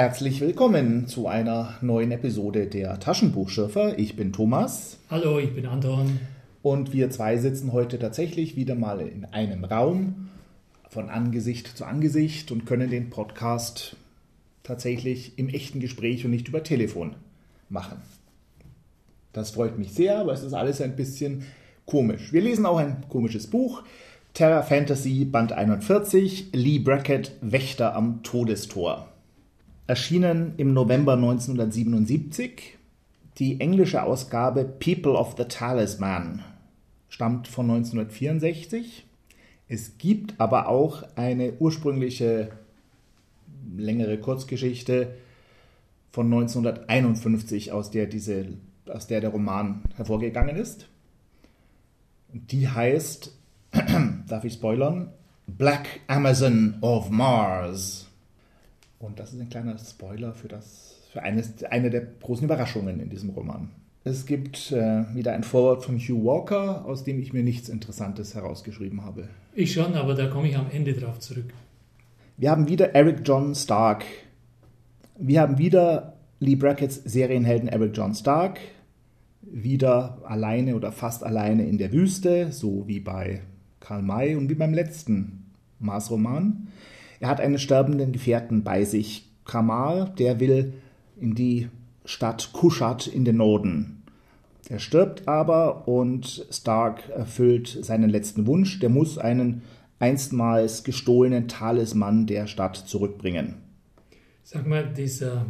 Herzlich willkommen zu einer neuen Episode der Taschenbuchschürfer. Ich bin Thomas. Hallo, ich bin Anton. Und wir zwei sitzen heute tatsächlich wieder mal in einem Raum von Angesicht zu Angesicht und können den Podcast tatsächlich im echten Gespräch und nicht über Telefon machen. Das freut mich sehr, aber es ist alles ein bisschen komisch. Wir lesen auch ein komisches Buch. Terra Fantasy Band 41, Lee Brackett, Wächter am Todestor. Erschienen im November 1977. Die englische Ausgabe People of the Talisman stammt von 1964. Es gibt aber auch eine ursprüngliche längere Kurzgeschichte von 1951, aus der, diese, aus der der Roman hervorgegangen ist. Die heißt, darf ich spoilern, Black Amazon of Mars. Und das ist ein kleiner Spoiler für, das, für eines, eine der großen Überraschungen in diesem Roman. Es gibt äh, wieder ein Vorwort von Hugh Walker, aus dem ich mir nichts Interessantes herausgeschrieben habe. Ich schon, aber da komme ich am Ende drauf zurück. Wir haben wieder Eric John Stark. Wir haben wieder Lee Brackett's Serienhelden Eric John Stark. Wieder alleine oder fast alleine in der Wüste, so wie bei Karl May und wie beim letzten Mars-Roman. Er hat einen sterbenden Gefährten bei sich, Kamal, der will in die Stadt Kushat in den Norden. Er stirbt aber und Stark erfüllt seinen letzten Wunsch. Der muss einen einstmals gestohlenen Talisman der Stadt zurückbringen. Sag mal, dieser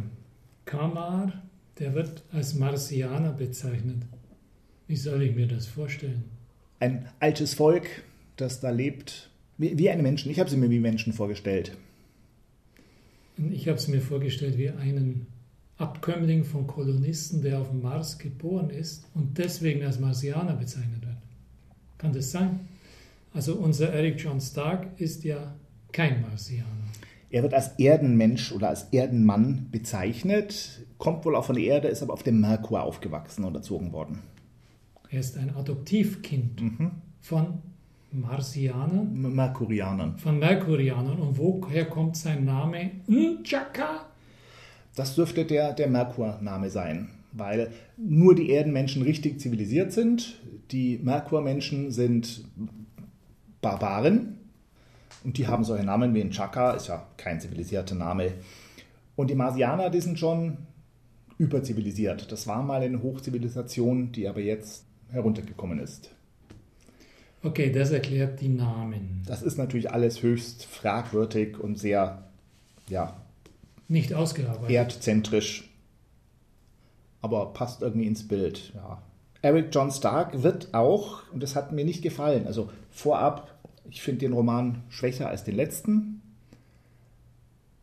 Kamar, der wird als Marsianer bezeichnet. Wie soll ich mir das vorstellen? Ein altes Volk, das da lebt, wie, wie eine Menschen. Ich habe sie mir wie Menschen vorgestellt. Ich habe es mir vorgestellt wie einen Abkömmling von Kolonisten, der auf dem Mars geboren ist und deswegen als Marsianer bezeichnet wird. Kann das sein? Also unser Eric John Stark ist ja kein Marsianer. Er wird als Erdenmensch oder als Erdenmann bezeichnet, kommt wohl auch von der Erde, ist aber auf dem Merkur aufgewachsen und erzogen worden. Er ist ein Adoptivkind mhm. von Marsianern? Merkurianern. Von Merkurianern. Und woher kommt sein Name? N'Chaka? Das dürfte der, der Merkur-Name sein, weil nur die Erdenmenschen richtig zivilisiert sind. Die Merkur-Menschen sind Barbaren und die haben solche Namen wie N'Chaka, ist ja kein zivilisierter Name. Und die Marsianer, die sind schon überzivilisiert. Das war mal eine Hochzivilisation, die aber jetzt heruntergekommen ist. Okay, das erklärt die Namen. Das ist natürlich alles höchst fragwürdig und sehr, ja. Nicht ausgearbeitet. Erdzentrisch. Aber passt irgendwie ins Bild, ja. Eric John Stark wird auch, und das hat mir nicht gefallen, also vorab, ich finde den Roman schwächer als den letzten,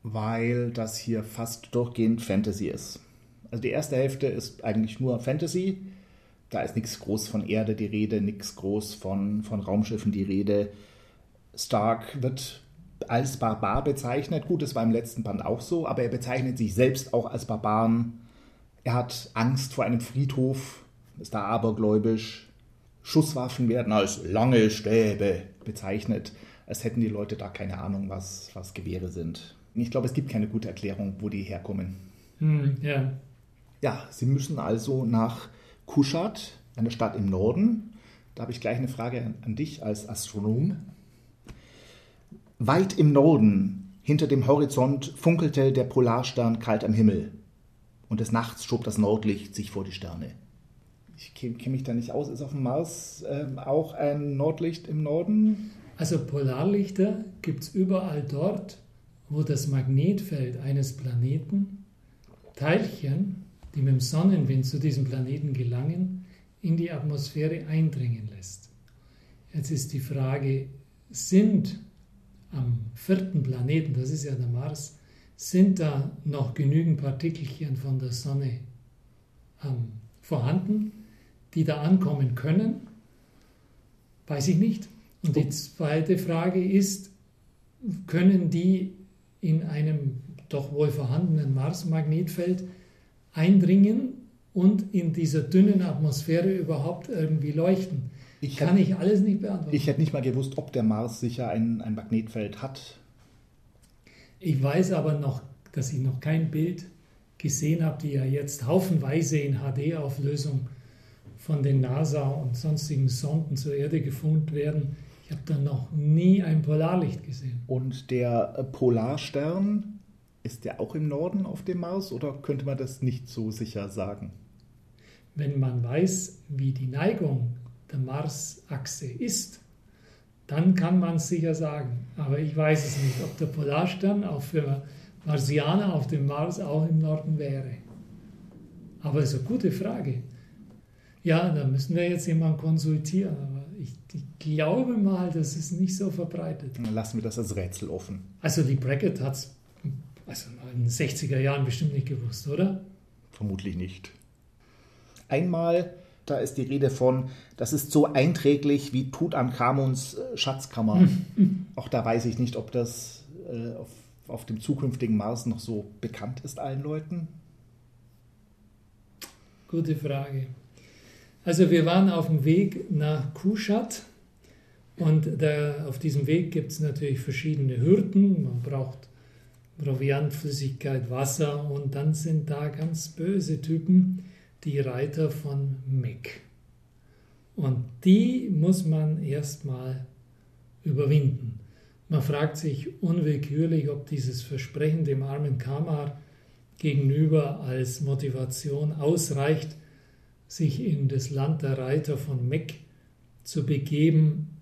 weil das hier fast durchgehend Fantasy ist. Also die erste Hälfte ist eigentlich nur Fantasy, da ist nichts groß von Erde die Rede, nichts groß von, von Raumschiffen die Rede. Stark wird als Barbar bezeichnet. Gut, das war im letzten Band auch so, aber er bezeichnet sich selbst auch als Barbaren. Er hat Angst vor einem Friedhof, ist da abergläubisch. Schusswaffen werden als lange Stäbe bezeichnet, als hätten die Leute da keine Ahnung, was, was Gewehre sind. Ich glaube, es gibt keine gute Erklärung, wo die herkommen. Hm, ja. Ja, sie müssen also nach Kushat, eine Stadt im Norden. Da habe ich gleich eine Frage an, an dich als Astronom. Weit im Norden, hinter dem Horizont, funkelte der Polarstern kalt am Himmel. Und des Nachts schob das Nordlicht sich vor die Sterne. Ich kenne mich da nicht aus. Ist auf dem Mars äh, auch ein Nordlicht im Norden? Also Polarlichter gibt es überall dort, wo das Magnetfeld eines Planeten Teilchen die mit dem Sonnenwind zu diesem Planeten gelangen, in die Atmosphäre eindringen lässt. Jetzt ist die Frage, sind am vierten Planeten, das ist ja der Mars, sind da noch genügend Partikelchen von der Sonne ähm, vorhanden, die da ankommen können? Weiß ich nicht. Und die zweite Frage ist, können die in einem doch wohl vorhandenen Mars-Magnetfeld eindringen und in dieser dünnen Atmosphäre überhaupt irgendwie leuchten? Ich Kann hätte, ich alles nicht beantworten. Ich hätte nicht mal gewusst, ob der Mars sicher ein, ein Magnetfeld hat. Ich weiß aber noch dass ich noch kein Bild gesehen habe, die ja jetzt haufenweise in HD-Auflösung von den NASA und sonstigen Sonden zur Erde gefunden werden. Ich habe da noch nie ein Polarlicht gesehen. Und der Polarstern, ist der auch im Norden auf dem Mars oder könnte man das nicht so sicher sagen? Wenn man weiß, wie die Neigung der Marsachse ist, dann kann man es sicher sagen. Aber ich weiß es nicht, ob der Polarstern auch für Marsianer auf dem Mars auch im Norden wäre. Aber es ist eine gute Frage. Ja, da müssen wir jetzt jemanden konsultieren. Aber ich, ich glaube mal, das ist nicht so verbreitet. Dann lassen wir das als Rätsel offen. Also die Bracket hat es also in den 60er Jahren bestimmt nicht gewusst, oder? Vermutlich nicht. Einmal, da ist die Rede von, das ist so einträglich wie Tutanchamuns äh, Schatzkammer. Auch da weiß ich nicht, ob das äh, auf, auf dem zukünftigen Mars noch so bekannt ist allen Leuten. Gute Frage. Also wir waren auf dem Weg nach Kushat und da, auf diesem Weg gibt es natürlich verschiedene Hürden. Man braucht Proviant, Flüssigkeit, Wasser und dann sind da ganz böse Typen, die Reiter von Mek. Und die muss man erstmal überwinden. Man fragt sich unwillkürlich, ob dieses Versprechen dem armen Kamar gegenüber als Motivation ausreicht, sich in das Land der Reiter von Mek zu begeben.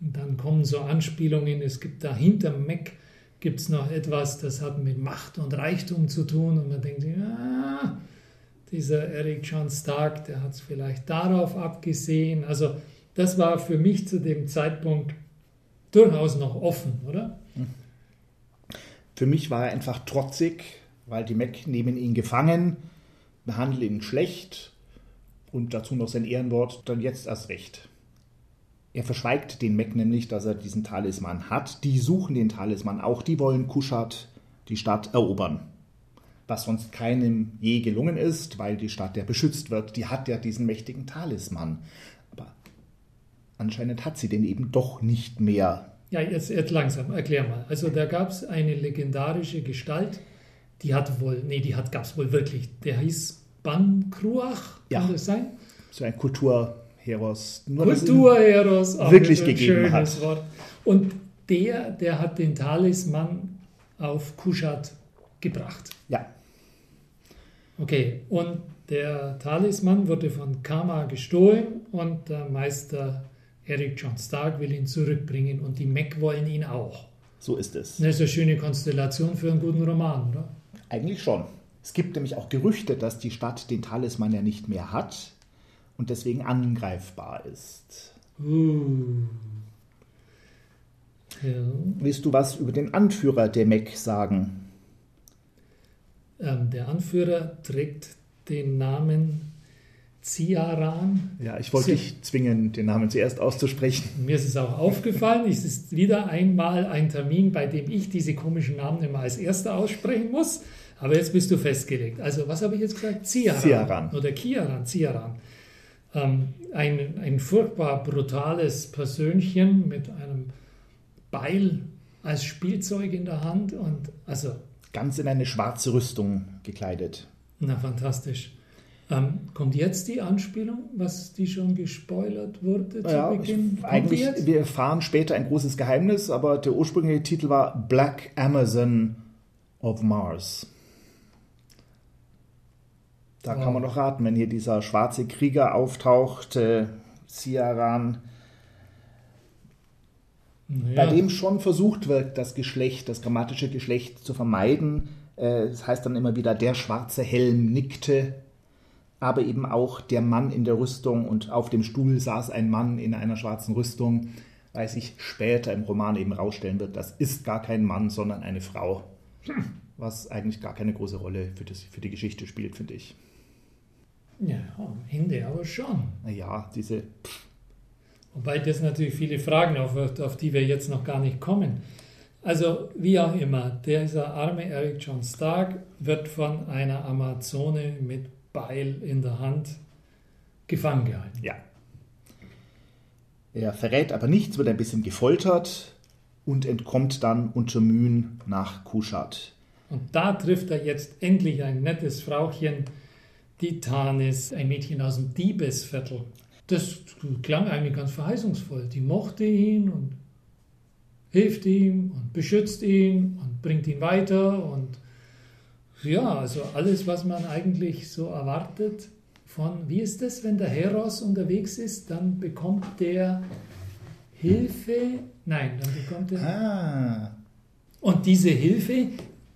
Und dann kommen so Anspielungen, es gibt dahinter Mek gibt es noch etwas, das hat mit Macht und Reichtum zu tun und man denkt, ja, dieser Eric John Stark, der hat es vielleicht darauf abgesehen. Also das war für mich zu dem Zeitpunkt durchaus noch offen, oder? Für mich war er einfach trotzig, weil die Mac nehmen ihn gefangen, behandeln ihn schlecht und dazu noch sein Ehrenwort, dann jetzt erst recht. Er verschweigt den Mac nämlich, dass er diesen Talisman hat. Die suchen den Talisman auch, die wollen Kushat, die Stadt, erobern. Was sonst keinem je gelungen ist, weil die Stadt ja beschützt wird. Die hat ja diesen mächtigen Talisman. Aber anscheinend hat sie den eben doch nicht mehr. Ja, jetzt, jetzt langsam, erklär mal. Also da gab es eine legendarische Gestalt, die hat wohl, nee, die gab es wohl wirklich. Der hieß Ban Kruach, kann ja. das sein? So ein Kultur. Heros. Kulturheros, wirklich gegeben hat. Wort. Und der, der hat den Talisman auf Kushat gebracht. Ja. Okay, und der Talisman wurde von Kama gestohlen und der Meister Eric John Stark will ihn zurückbringen und die Mac wollen ihn auch. So ist es. Das ist eine schöne Konstellation für einen guten Roman, oder? Eigentlich schon. Es gibt nämlich auch Gerüchte, dass die Stadt den Talisman ja nicht mehr hat und deswegen angreifbar ist. Uh. Ja. Willst du was über den Anführer der Mek sagen? Ähm, der Anführer trägt den Namen Ziaran. Ja, ich wollte dich zwingen, den Namen zuerst auszusprechen. Mir ist es auch aufgefallen. Es ist wieder einmal ein Termin, bei dem ich diese komischen Namen immer als erster aussprechen muss. Aber jetzt bist du festgelegt. Also, was habe ich jetzt gesagt? Ziaran. Ziaran. Oder Kiaran, Ziaran ähm, ein, ein furchtbar brutales Persönchen mit einem Beil als Spielzeug in der Hand und also ganz in eine schwarze Rüstung gekleidet. Na fantastisch. Ähm, kommt jetzt die Anspielung, was die schon gespoilert wurde zu ja, Beginn? Ich, eigentlich, wir erfahren später ein großes Geheimnis, aber der ursprüngliche Titel war Black Amazon of Mars. Da kann man noch raten, wenn hier dieser schwarze Krieger auftaucht, äh, Siaran, naja. bei dem schon versucht wird, das Geschlecht, das grammatische Geschlecht zu vermeiden. Äh, das heißt dann immer wieder, der schwarze Helm nickte, aber eben auch der Mann in der Rüstung und auf dem Stuhl saß ein Mann in einer schwarzen Rüstung, weil sich später im Roman eben rausstellen wird, das ist gar kein Mann, sondern eine Frau. Hm. Was eigentlich gar keine große Rolle für, das, für die Geschichte spielt, finde ich. Ja, am Ende aber schon. Ja, diese. Wobei das natürlich viele Fragen aufwirft, auf die wir jetzt noch gar nicht kommen. Also, wie auch immer, dieser arme Eric John Stark wird von einer Amazone mit Beil in der Hand gefangen gehalten. Ja. Er verrät aber nichts, wird ein bisschen gefoltert und entkommt dann unter Mühen nach Kushat. Und da trifft er jetzt endlich ein nettes Frauchen, die Tanis, ein Mädchen aus dem Diebesviertel. Das klang eigentlich ganz verheißungsvoll. Die mochte ihn und hilft ihm und beschützt ihn und bringt ihn weiter und ja, also alles, was man eigentlich so erwartet von, wie ist es, wenn der Heros unterwegs ist, dann bekommt der Hilfe, nein, dann bekommt er... Ah. Und diese Hilfe,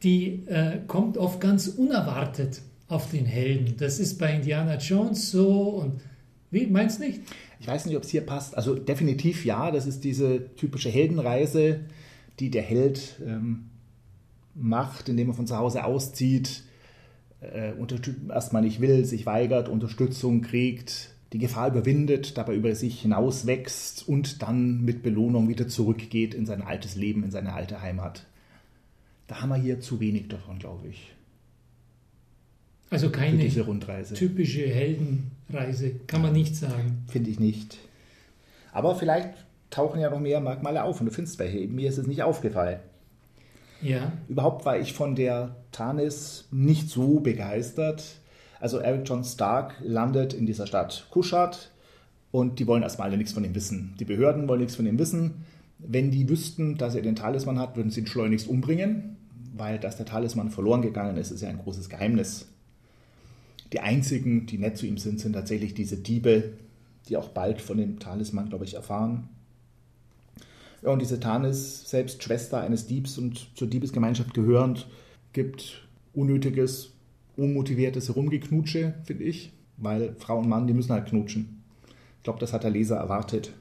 die äh, kommt oft ganz unerwartet auf den Helden. Das ist bei Indiana Jones so und wie, meinst du nicht? Ich weiß nicht, ob es hier passt. Also definitiv ja, das ist diese typische Heldenreise, die der Held ähm, macht, indem er von zu Hause auszieht, äh, erstmal nicht will, sich weigert, Unterstützung kriegt, die Gefahr überwindet, dabei über sich hinauswächst und dann mit Belohnung wieder zurückgeht in sein altes Leben, in seine alte Heimat. Da haben wir hier zu wenig davon, glaube ich. Also keine typische Heldenreise, kann man nicht sagen. Finde ich nicht. Aber vielleicht tauchen ja noch mehr Merkmale auf und du findest welche. Mir ist es nicht aufgefallen. Ja. Überhaupt war ich von der Tanis nicht so begeistert. Also Eric John Stark landet in dieser Stadt Kushat und die wollen erstmal alle nichts von ihm wissen. Die Behörden wollen nichts von ihm wissen. Wenn die wüssten, dass er den Talisman hat, würden sie ihn schleunigst umbringen, weil dass der Talisman verloren gegangen ist, ist ja ein großes Geheimnis. Die einzigen, die nett zu ihm sind, sind tatsächlich diese Diebe, die auch bald von dem Talisman, glaube ich, erfahren. Ja, und diese Tanis, selbst Schwester eines Diebs und zur Diebesgemeinschaft gehörend, gibt unnötiges, unmotiviertes Herumgeknutsche, finde ich, weil Frau und Mann, die müssen halt knutschen. Ich glaube, das hat der Leser erwartet.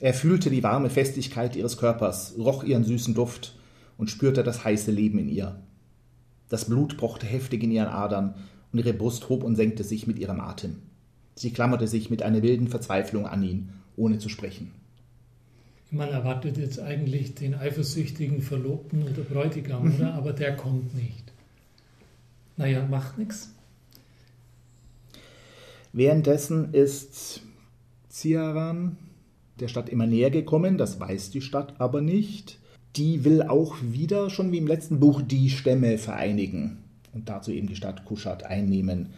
Er fühlte die warme Festigkeit ihres Körpers, roch ihren süßen Duft und spürte das heiße Leben in ihr. Das Blut pochte heftig in ihren Adern und ihre Brust hob und senkte sich mit ihrem Atem. Sie klammerte sich mit einer wilden Verzweiflung an ihn, ohne zu sprechen. Man erwartet jetzt eigentlich den eifersüchtigen Verlobten oder Bräutigam, mhm. oder? Aber der kommt nicht. Naja, macht nichts. Währenddessen ist Ciaran der Stadt immer näher gekommen, das weiß die Stadt aber nicht. Die will auch wieder, schon wie im letzten Buch, die Stämme vereinigen und dazu eben die Stadt Kushat einnehmen.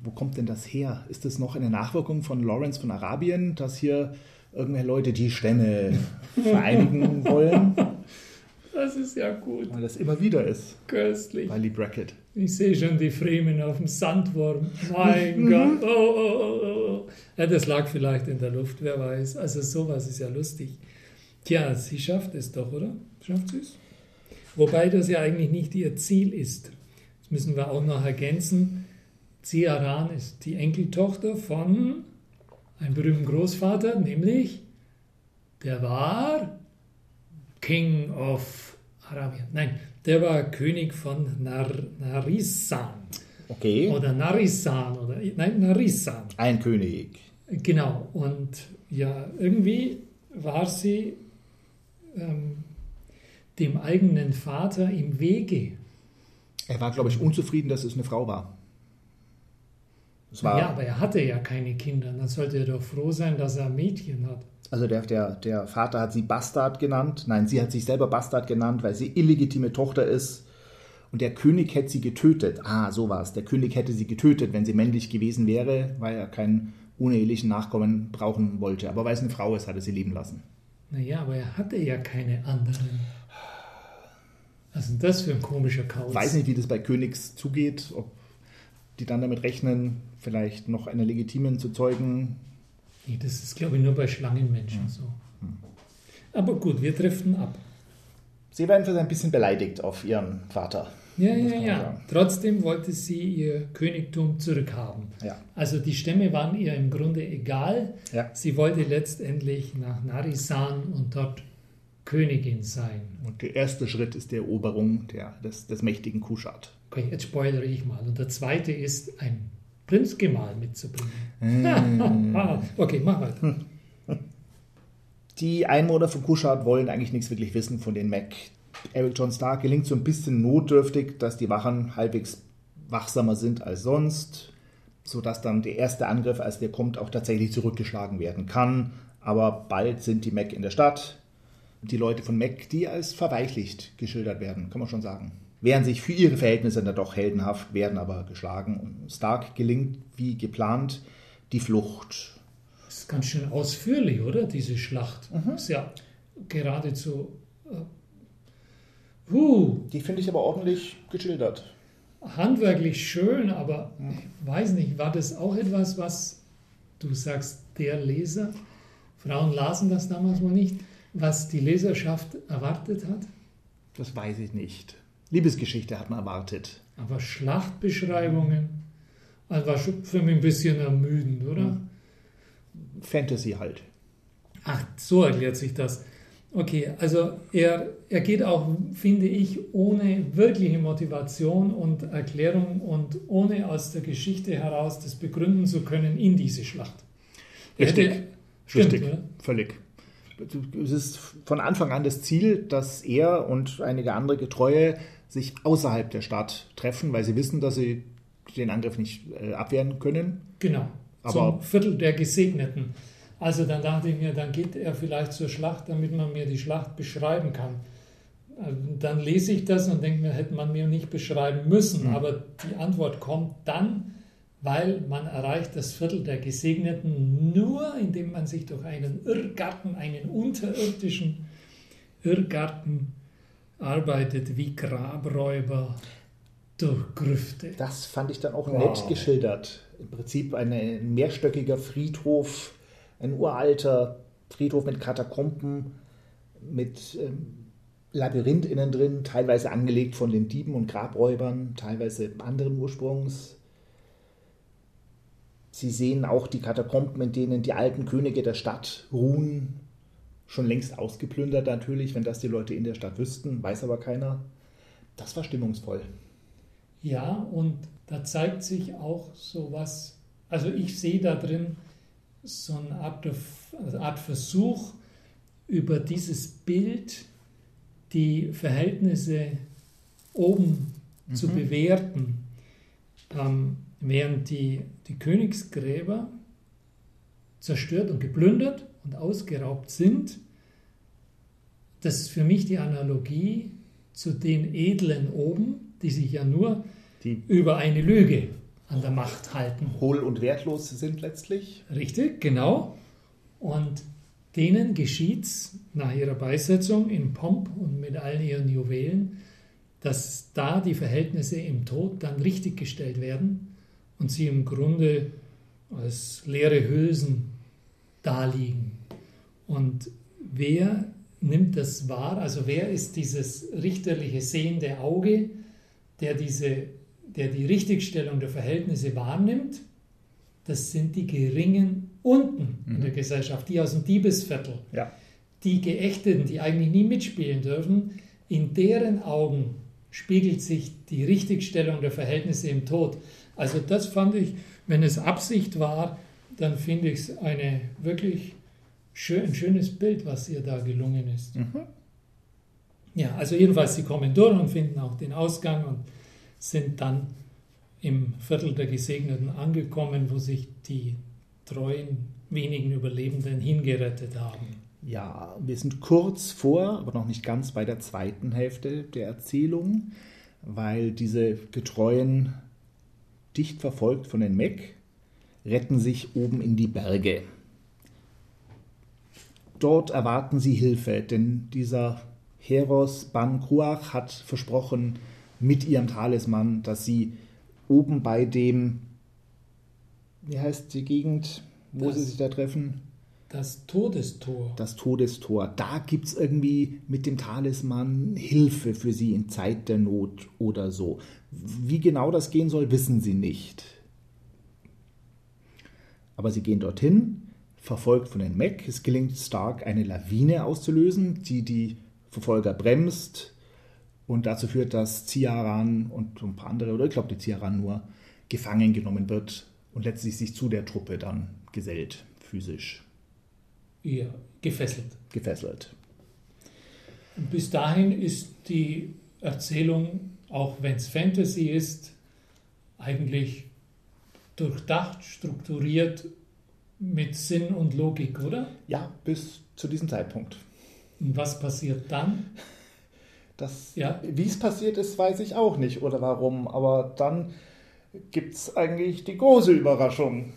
Wo kommt denn das her? Ist das noch eine Nachwirkung von Lawrence von Arabien, dass hier irgendwelche Leute die Stämme vereinigen wollen? Das ist ja gut. Weil das immer wieder ist. Köstlich. Bei Lee Brackett. Ich sehe schon die Fremen auf dem Sandwurm. Mein mhm. Gott. Oh, oh, oh, oh. Ja, das lag vielleicht in der Luft, wer weiß. Also sowas ist ja lustig. Tja, sie schafft es doch, oder? Schafft sie es? Wobei das ja eigentlich nicht ihr Ziel ist. Das müssen wir auch noch ergänzen. Ziaran ist die Enkeltochter von einem berühmten Großvater, nämlich der war King of Arabien. Nein, der war König von Nar Narisan. Okay. Oder Narisan oder nein, Narisan. Ein König. Genau. Und ja, irgendwie war sie ähm, dem eigenen Vater im Wege. Er war, glaube ich, unzufrieden, dass es eine Frau war. war ja, aber er hatte ja keine Kinder. Dann sollte er doch froh sein, dass er ein Mädchen hat. Also der, der, der Vater hat sie Bastard genannt. Nein, sie hat sich selber Bastard genannt, weil sie illegitime Tochter ist. Und der König hätte sie getötet. Ah, so war es. Der König hätte sie getötet, wenn sie männlich gewesen wäre, weil er keinen unehelichen Nachkommen brauchen wollte. Aber weil es eine Frau ist, hat er sie leben lassen. Naja, aber er hatte ja keine anderen. Was ist denn das für ein komischer Chaos? Ich weiß nicht, wie das bei Königs zugeht, ob die dann damit rechnen, vielleicht noch eine legitimen zu zeugen. Nee, das ist, glaube ich, nur bei Schlangenmenschen hm. so. Hm. Aber gut, wir driften ab. Sie werden für ein bisschen beleidigt auf ihren Vater. Ja, ja, ja. Sagen. Trotzdem wollte sie ihr Königtum zurückhaben. Ja. Also die Stämme waren ihr im Grunde egal. Ja. Sie wollte letztendlich nach Narisan und dort Königin sein. Und der erste Schritt ist die Eroberung der, des, des mächtigen Kushat. Okay, jetzt spoilere ich mal. Und der zweite ist, ein Prinzgemahl mitzubringen. Mm. okay, mach weiter. Die Einwohner von Kushat wollen eigentlich nichts wirklich wissen von den Mac. Eric John Stark gelingt so ein bisschen notdürftig, dass die Wachen halbwegs wachsamer sind als sonst, sodass dann der erste Angriff, als der kommt, auch tatsächlich zurückgeschlagen werden kann. Aber bald sind die Mac in der Stadt, die Leute von Mac, die als verweichlicht geschildert werden, kann man schon sagen. wehren sich für ihre Verhältnisse dann doch heldenhaft, werden aber geschlagen. Und Stark gelingt wie geplant die Flucht. Das ist ganz schön ausführlich, oder? Diese Schlacht. Mhm. Ist ja geradezu. Uh, die finde ich aber ordentlich geschildert. Handwerklich schön, aber mhm. ich weiß nicht, war das auch etwas, was du sagst, der Leser, Frauen lasen das damals mal nicht, was die Leserschaft erwartet hat? Das weiß ich nicht. Liebesgeschichte hat man erwartet. Aber Schlachtbeschreibungen, also war schon für mich ein bisschen ermüdend, oder? Hm. Fantasy halt. Ach, so erklärt sich das. Okay, also er, er geht auch, finde ich, ohne wirkliche Motivation und Erklärung und ohne aus der Geschichte heraus das begründen zu können in diese Schlacht. Richtig, hätte, stimmt, richtig, völlig. Es ist von Anfang an das Ziel, dass er und einige andere Getreue sich außerhalb der Stadt treffen, weil sie wissen, dass sie den Angriff nicht äh, abwehren können. Genau. Aber Zum Viertel der Gesegneten. Also dann dachte ich mir, dann geht er vielleicht zur Schlacht, damit man mir die Schlacht beschreiben kann. Äh, dann lese ich das und denke mir, hätte man mir nicht beschreiben müssen. Mhm. Aber die Antwort kommt dann, weil man erreicht das Viertel der Gesegneten nur, indem man sich durch einen Irrgarten, einen unterirdischen Irrgarten arbeitet wie Grabräuber durch Grüfte. Das fand ich dann auch wow. nett geschildert. Im Prinzip ein mehrstöckiger Friedhof, ein uralter Friedhof mit Katakomben, mit ähm, Labyrinth innen drin, teilweise angelegt von den Dieben und Grabräubern, teilweise anderen Ursprungs. Sie sehen auch die Katakomben, in denen die alten Könige der Stadt ruhen, schon längst ausgeplündert natürlich, wenn das die Leute in der Stadt wüssten, weiß aber keiner. Das war stimmungsvoll. Ja, und da zeigt sich auch so was, also ich sehe da drin so eine Art, also Art Versuch, über dieses Bild die Verhältnisse oben mhm. zu bewerten, ähm, während die, die Königsgräber zerstört und geplündert und ausgeraubt sind. Das ist für mich die Analogie zu den Edlen oben, die sich ja nur die über eine Lüge an der Macht halten. Hohl und wertlos sind letztlich. Richtig, genau. Und denen geschieht es nach ihrer Beisetzung in Pomp und mit all ihren Juwelen, dass da die Verhältnisse im Tod dann richtiggestellt werden und sie im Grunde als leere Hülsen daliegen. Und wer nimmt das wahr? Also wer ist dieses richterliche sehende Auge, der, diese, der die Richtigstellung der Verhältnisse wahrnimmt? Das sind die Geringen unten mhm. in der mhm. Gesellschaft, die aus dem Diebesviertel, ja. die Geächteten, die eigentlich nie mitspielen dürfen, in deren Augen spiegelt sich die Richtigstellung der Verhältnisse im Tod. Also das fand ich, wenn es Absicht war, dann finde ich es eine wirklich schön, ein schönes Bild, was ihr da gelungen ist. Mhm. Ja, also jedenfalls, sie kommen durch und finden auch den Ausgang und sind dann im Viertel der Gesegneten angekommen, wo sich die treuen wenigen Überlebenden hingerettet haben. Ja, wir sind kurz vor, aber noch nicht ganz bei der zweiten Hälfte der Erzählung, weil diese Getreuen, dicht verfolgt von den Mek, retten sich oben in die Berge. Dort erwarten sie Hilfe, denn dieser Heros Ban Kruach hat versprochen mit ihrem Talisman, dass sie oben bei dem, wie heißt die Gegend, wo das, sie sich da treffen? Das Todestor. Das Todestor. Da gibt es irgendwie mit dem Talisman Hilfe für sie in Zeit der Not oder so. Wie genau das gehen soll, wissen sie nicht. Aber sie gehen dorthin, verfolgt von den Mac. Es gelingt Stark, eine Lawine auszulösen, die die Verfolger bremst und dazu führt, dass Ciaran und ein paar andere, oder ich glaube die Ciaran nur, gefangen genommen wird und letztlich sich zu der Truppe dann gesellt, physisch. Ja, gefesselt. Gefesselt. bis dahin ist die Erzählung, auch wenn es Fantasy ist, eigentlich durchdacht, strukturiert, mit Sinn und Logik, oder? Ja, bis zu diesem Zeitpunkt. Und was passiert dann? Das, ja. Wie es passiert ist, weiß ich auch nicht oder warum. Aber dann gibt es eigentlich die große Überraschung.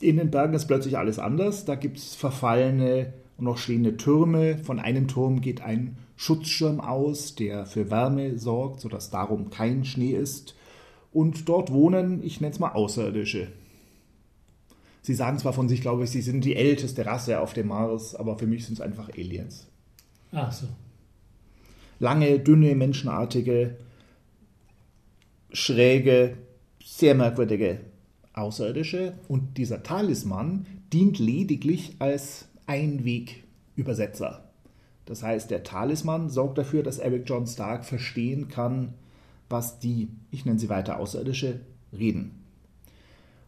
In den Bergen ist plötzlich alles anders. Da gibt es verfallene und noch stehende Türme. Von einem Turm geht ein Schutzschirm aus, der für Wärme sorgt, sodass darum kein Schnee ist. Und dort wohnen, ich nenne es mal Außerirdische. Sie sagen zwar von sich, glaube ich, sie sind die älteste Rasse auf dem Mars, aber für mich sind es einfach Aliens. Ach so. Lange, dünne, menschenartige, schräge, sehr merkwürdige Außerirdische. Und dieser Talisman dient lediglich als Einwegübersetzer. Das heißt, der Talisman sorgt dafür, dass Eric John Stark verstehen kann, was die, ich nenne sie weiter Außerirdische, reden.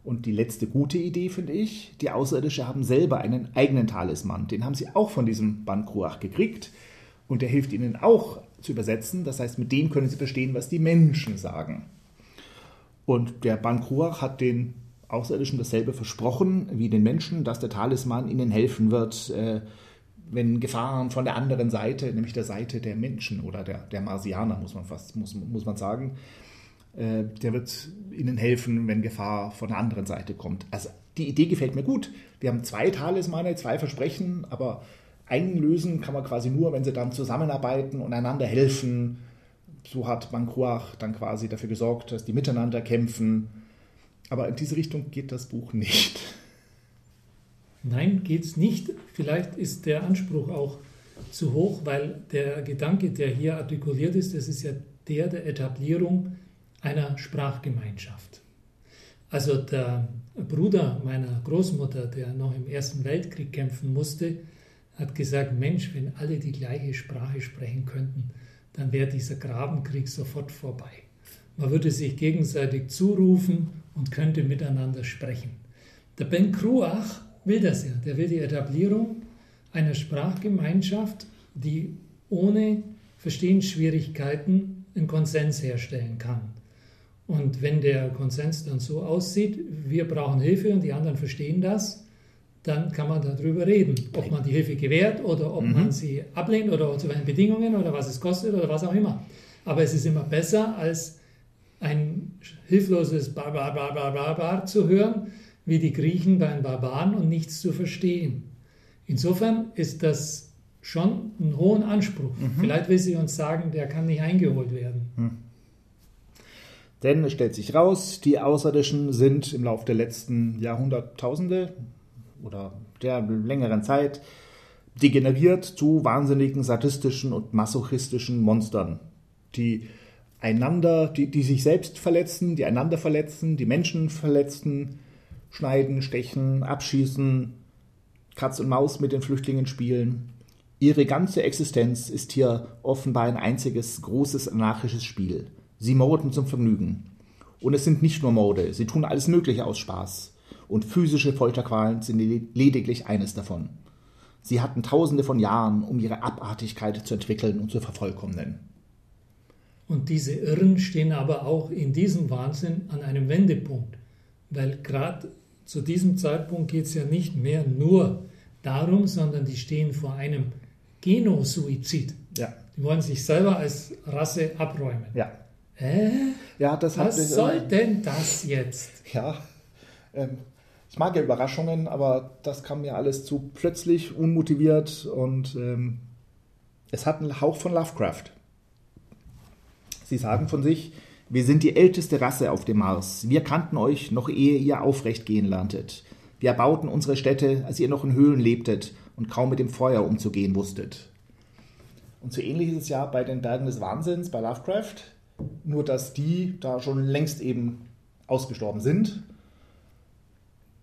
Und die letzte gute Idee finde ich, die Außerirdische haben selber einen eigenen Talisman. Den haben sie auch von diesem Bankruach gekriegt. Und der hilft ihnen auch zu übersetzen. Das heißt, mit dem können sie verstehen, was die Menschen sagen. Und der Bankruach hat den Außerirdischen dasselbe versprochen wie den Menschen, dass der Talisman ihnen helfen wird, äh, wenn Gefahren von der anderen Seite, nämlich der Seite der Menschen oder der, der Marsianer, muss man fast muss, muss man sagen, äh, der wird ihnen helfen, wenn Gefahr von der anderen Seite kommt. Also die Idee gefällt mir gut. Wir haben zwei Talismane, zwei Versprechen, aber einlösen kann man quasi nur, wenn sie dann zusammenarbeiten und einander helfen. So hat Bankruach dann quasi dafür gesorgt, dass die miteinander kämpfen. Aber in diese Richtung geht das Buch nicht. Nein, geht es nicht. Vielleicht ist der Anspruch auch zu hoch, weil der Gedanke, der hier artikuliert ist, das ist ja der der Etablierung einer Sprachgemeinschaft. Also der Bruder meiner Großmutter, der noch im Ersten Weltkrieg kämpfen musste, hat gesagt, Mensch, wenn alle die gleiche Sprache sprechen könnten, dann wäre dieser Grabenkrieg sofort vorbei. Man würde sich gegenseitig zurufen und könnte miteinander sprechen. Der Ben Kruach will das ja. Der will die Etablierung einer Sprachgemeinschaft, die ohne Verstehensschwierigkeiten einen Konsens herstellen kann. Und wenn der Konsens dann so aussieht, wir brauchen Hilfe und die anderen verstehen das, dann kann man darüber reden, ob man die Hilfe gewährt oder ob mhm. man sie ablehnt oder zu welchen Bedingungen oder was es kostet oder was auch immer. Aber es ist immer besser, als ein hilfloses Bar, Bar, Bar, Bar, Bar, Bar zu hören, wie die Griechen bei den Barbaren und nichts zu verstehen. Insofern ist das schon ein hohen Anspruch. Mhm. Vielleicht will sie uns sagen, der kann nicht eingeholt werden. Mhm. Denn es stellt sich raus, die Außerirdischen sind im Laufe der letzten Jahrhunderttausende oder der längeren Zeit degeneriert zu wahnsinnigen, sadistischen und masochistischen Monstern, die einander, die, die sich selbst verletzen, die einander verletzen, die Menschen verletzen, schneiden, stechen, abschießen, Katz und Maus mit den Flüchtlingen spielen. Ihre ganze Existenz ist hier offenbar ein einziges großes anarchisches Spiel. Sie morden zum Vergnügen. Und es sind nicht nur Morde, sie tun alles Mögliche aus Spaß. Und physische Folterqualen sind lediglich eines davon. Sie hatten tausende von Jahren, um ihre Abartigkeit zu entwickeln und zu vervollkommnen. Und diese Irren stehen aber auch in diesem Wahnsinn an einem Wendepunkt, weil gerade zu diesem Zeitpunkt geht es ja nicht mehr nur darum, sondern die stehen vor einem Genosuizid. Ja. Die wollen sich selber als Rasse abräumen. Ja. Äh? Ja, das Was hat, soll denn das jetzt? Ja, ähm, ich mag ja Überraschungen, aber das kam mir alles zu plötzlich, unmotiviert und ähm, es hat einen Hauch von Lovecraft. Sie sagen von sich, wir sind die älteste Rasse auf dem Mars. Wir kannten euch, noch ehe ihr aufrecht gehen lerntet. Wir erbauten unsere Städte, als ihr noch in Höhlen lebtet und kaum mit dem Feuer umzugehen wusstet. Und so ähnlich ist es ja bei den Bergen des Wahnsinns, bei Lovecraft, nur dass die da schon längst eben ausgestorben sind.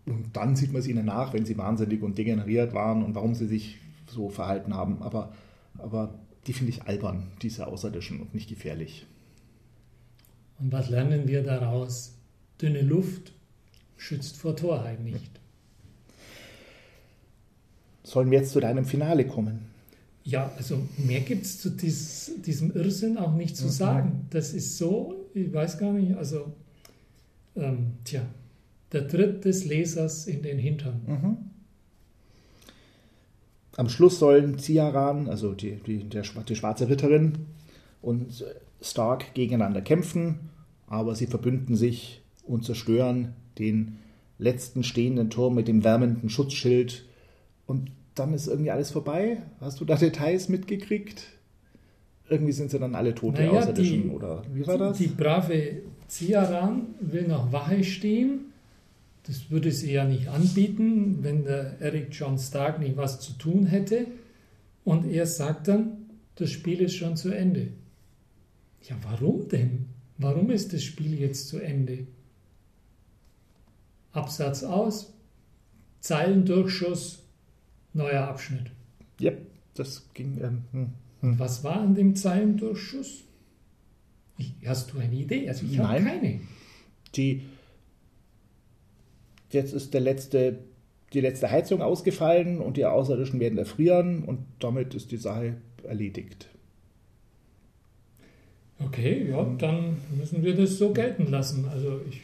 Und dann sieht man es ihnen nach, wenn sie wahnsinnig und degeneriert waren und warum sie sich so verhalten haben. Aber, aber die finde ich albern, diese Außerirdischen und nicht gefährlich. Und was lernen wir daraus? Dünne Luft schützt vor Torheit nicht. Sollen wir jetzt zu deinem Finale kommen? Ja, also mehr gibt es zu dies, diesem Irrsinn auch nicht zu mhm. sagen. Das ist so, ich weiß gar nicht, also, ähm, tja, der Tritt des Lesers in den Hintern. Mhm. am Schluss sollen Ciaran, also die, die, der, die schwarze Ritterin, und Stark gegeneinander kämpfen, aber sie verbünden sich und zerstören den letzten stehenden Turm mit dem wärmenden Schutzschild. Und dann ist irgendwie alles vorbei. Hast du da Details mitgekriegt? Irgendwie sind sie dann alle tote Naja, Außerirdischen, die- oder wie war das? Die brave Ciaran will noch Wache stehen. Das würde sie ja nicht anbieten, wenn der Eric John Stark nicht was zu tun hätte. Und er sagt dann, das Spiel ist schon zu Ende. Ja, warum denn? Warum ist das Spiel jetzt zu Ende? Absatz aus, Zeilendurchschuss, neuer Abschnitt. Ja, das ging. Ähm, hm. Und was war an dem Zeilendurchschuss? Ich, hast du eine Idee? Also ich habe keine. Die, jetzt ist der letzte, die letzte Heizung ausgefallen und die Außerirdischen werden erfrieren und damit ist die Sache erledigt. Okay, ja, dann müssen wir das so gelten lassen. Also ich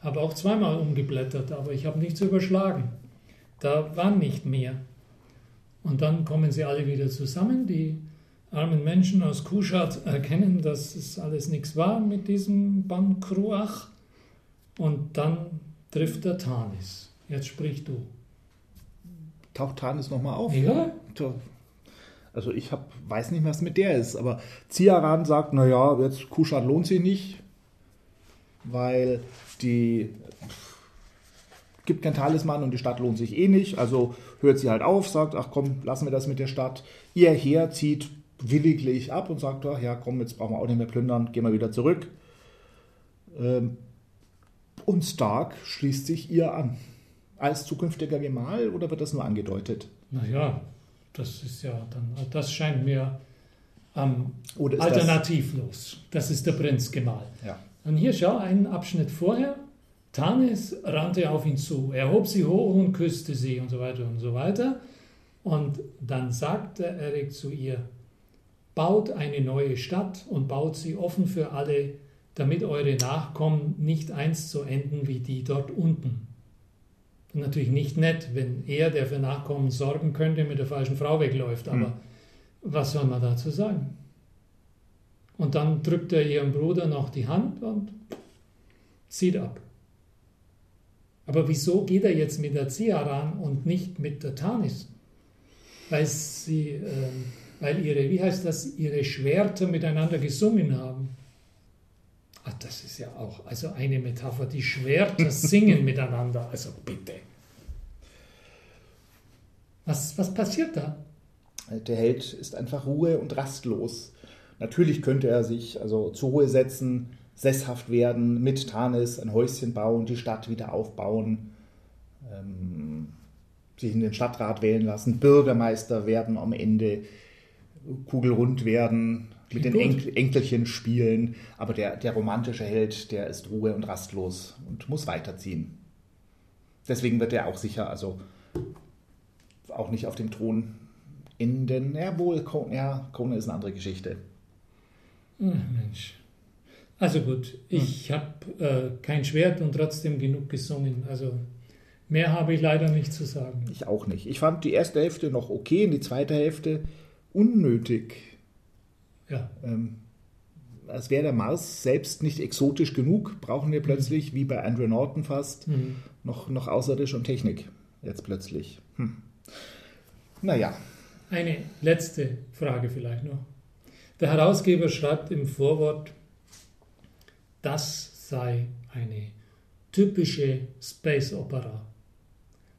habe auch zweimal umgeblättert, aber ich habe nichts überschlagen. Da war nicht mehr. Und dann kommen sie alle wieder zusammen. Die armen Menschen aus Kuschat erkennen, dass es alles nichts war mit diesem Bankruach. Und dann trifft der Tanis. Jetzt sprich du. Taucht Tanis nochmal auf? Ja, Also ich hab, weiß nicht, was mit der ist, aber Ciaran sagt, naja, jetzt Kushan lohnt sich nicht, weil die gibt kein Talisman und die Stadt lohnt sich eh nicht. Also hört sie halt auf, sagt, ach komm, lassen wir das mit der Stadt. Ihr Heer zieht williglich ab und sagt, ach ja, komm, jetzt brauchen wir auch nicht mehr plündern, gehen wir wieder zurück. Ähm, Und Stark schließt sich ihr an. Als zukünftiger Gemahl oder wird das nur angedeutet? naja, das ist ja dann, das scheint mir ist alternativlos. Das ist der Prinzgemahl. das, ja. Und hier schau einen Abschnitt vorher. Tanis rannte auf ihn zu. Er hob sie hoch und küsste sie und so weiter und so weiter. Und dann sagte Erik zu ihr, baut eine neue Stadt und baut sie offen für alle, damit eure Nachkommen nicht einst so enden wie die dort unten. Natürlich nicht nett, wenn er, der für Nachkommen sorgen könnte, mit der falschen Frau wegläuft, aber Hm. was soll man dazu sagen? Und dann drückt er ihrem Bruder noch die Hand und zieht ab. Aber wieso geht er jetzt mit der Ciaran und nicht mit der Tanis? Weil sie, ähm, weil ihre, wie heißt das, ihre Schwerter miteinander gesungen haben. Ach, das ist ja auch also eine Metapher. Die Schwerter singen miteinander. Also bitte. Was, was passiert da? Der Held ist einfach ruhe- und rastlos. Natürlich könnte er sich also zur Ruhe setzen, sesshaft werden, mit Tanis ein Häuschen bauen, die Stadt wieder aufbauen, ähm, sich in den Stadtrat wählen lassen, Bürgermeister werden am Ende, kugelrund werden, mit den. Enkel, Enkelchen spielen. Aber der, der romantische Held, der ist ruhe- und rastlos und muss weiterziehen. Deswegen wird er auch sicher, also auch nicht auf dem Thron enden. Ja, wohl, Conan, ja, Conan ist eine andere Geschichte. Ach, Mensch. Also gut, ich habe äh, kein Schwert und trotzdem genug gesungen. Also mehr habe ich leider nicht zu sagen. Ich auch nicht. Ich fand die erste Hälfte noch okay, und die zweite Hälfte unnötig. Ja, Ähm, als wäre der Mars selbst nicht exotisch genug, brauchen wir plötzlich, wie bei Andrew Norton fast, hm. noch, noch Außerirdische und Technik. Jetzt plötzlich. Hm. Naja, Eine letzte Frage vielleicht noch. Der Herausgeber schreibt im Vorwort, das sei eine typische Space Opera.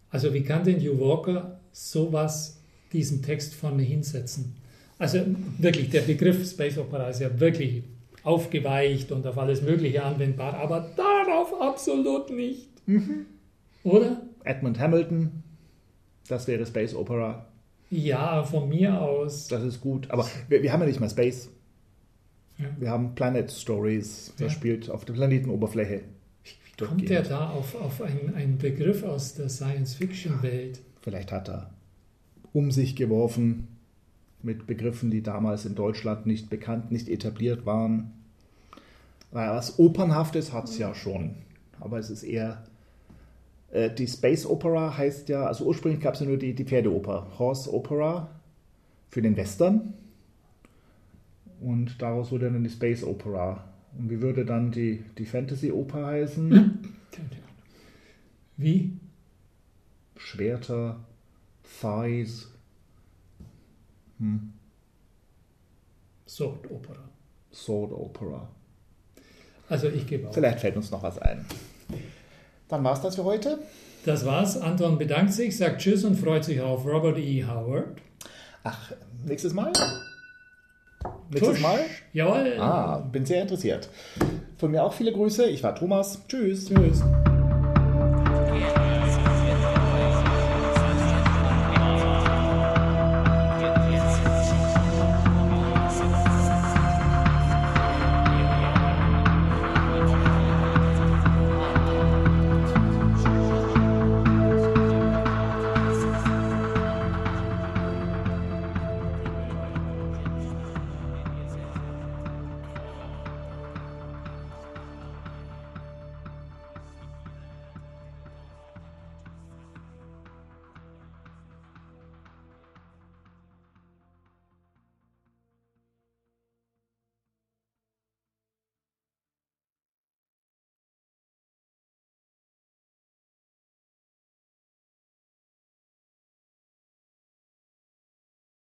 Also wie kann denn Hugh Walker sowas, diesen Text vorne hinsetzen? Also wirklich, der Begriff Space Opera ist ja wirklich aufgeweicht und auf alles Mögliche anwendbar, aber darauf absolut nicht. Oder? Edmund Hamilton, das wäre Space Opera, Ja, von mir aus. das ist gut. Aber wir, wir haben ja nicht mal Space. Ja. Wir haben Planet Stories, das Ja. spielt auf der Planetenoberfläche. Wie kommt er da auf, auf einen, einen Begriff aus der Science-Fiction-Welt? Vielleicht hat er um sich geworfen mit Begriffen, die damals in Deutschland nicht bekannt, nicht etabliert waren. Weil was Opernhaftes hat es ja schon, aber es ist eher Äh, die Space Opera heißt ja, also ursprünglich gab es ja nur die, die Pferdeoper, Horse Opera für den Western. Und daraus wurde dann die Space Opera. Und wie würde dann die, die Fantasy Oper heißen? Wie? Schwerter, Thighs. Hm. Sword Opera. Sword Opera. Also ich gebe auf. Vielleicht fällt uns noch was ein. Dann war es das für heute. Das war's. Anton bedankt sich, sagt Tschüss und freut sich auf Robert E. Howard. Ach, nächstes Mal? Nächstes Tusch. Mal? Jawohl. Ah, bin sehr interessiert. Von mir auch viele Grüße. Ich war Thomas. Tschüss. Tschüss.